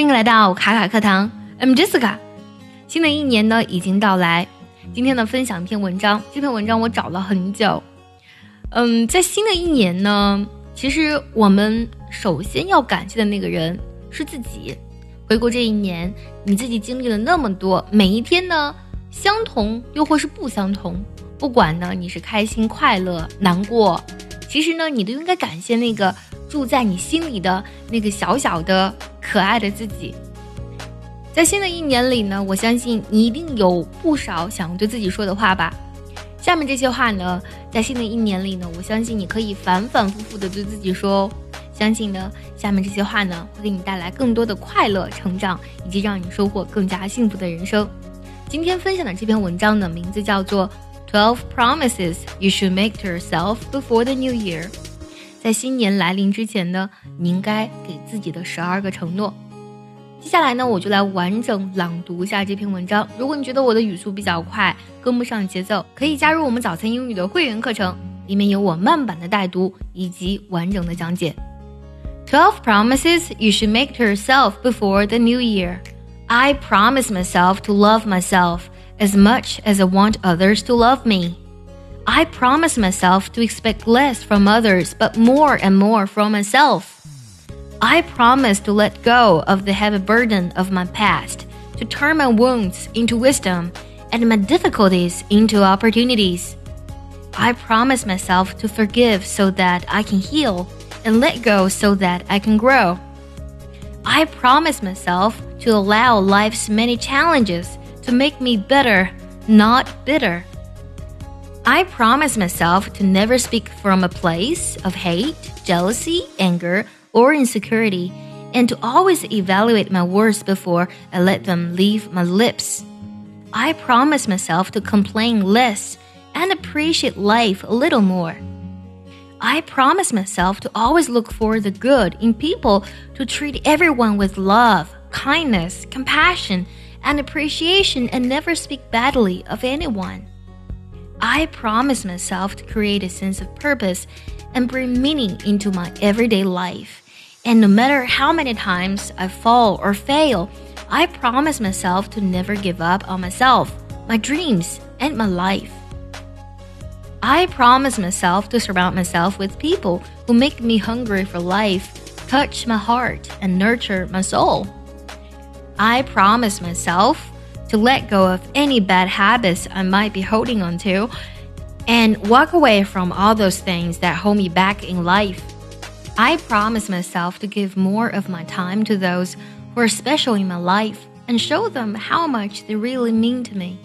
欢迎来到卡卡课堂，I'm Jessica。新的一年呢已经到来，今天呢分享一篇文章，这篇文章我找了很久。嗯，在新的一年呢，其实我们首先要感谢的那个人是自己。回顾这一年，你自己经历了那么多，每一天呢相同又或是不相同，不管呢你是开心、快乐、难过，其实呢你都应该感谢那个住在你心里的那个小小的。可爱的自己，在新的一年里呢，我相信你一定有不少想对自己说的话吧。下面这些话呢，在新的一年里呢，我相信你可以反反复复的对自己说哦。相信呢，下面这些话呢，会给你带来更多的快乐、成长，以及让你收获更加幸福的人生。今天分享的这篇文章的名字叫做《Twelve Promises You Should Make to Yourself Before the New Year》。在新年来临之前呢，你应该给自己的十二个承诺。接下来呢，我就来完整朗读一下这篇文章。如果你觉得我的语速比较快，跟不上节奏，可以加入我们早餐英语的会员课程，里面有我慢版的带读以及完整的讲解。Twelve promises you should make to yourself before the new year. I promise myself to love myself as much as I want others to love me. I promise myself to expect less from others, but more and more from myself. I promise to let go of the heavy burden of my past, to turn my wounds into wisdom and my difficulties into opportunities. I promise myself to forgive so that I can heal and let go so that I can grow. I promise myself to allow life's many challenges to make me better, not bitter. I promise myself to never speak from a place of hate, jealousy, anger, or insecurity, and to always evaluate my words before I let them leave my lips. I promise myself to complain less and appreciate life a little more. I promise myself to always look for the good in people, to treat everyone with love, kindness, compassion, and appreciation, and never speak badly of anyone. I promise myself to create a sense of purpose and bring meaning into my everyday life. And no matter how many times I fall or fail, I promise myself to never give up on myself, my dreams, and my life. I promise myself to surround myself with people who make me hungry for life, touch my heart, and nurture my soul. I promise myself to let go of any bad habits I might be holding on to and walk away from all those things that hold me back in life. I promise myself to give more of my time to those who are special in my life and show them how much they really mean to me.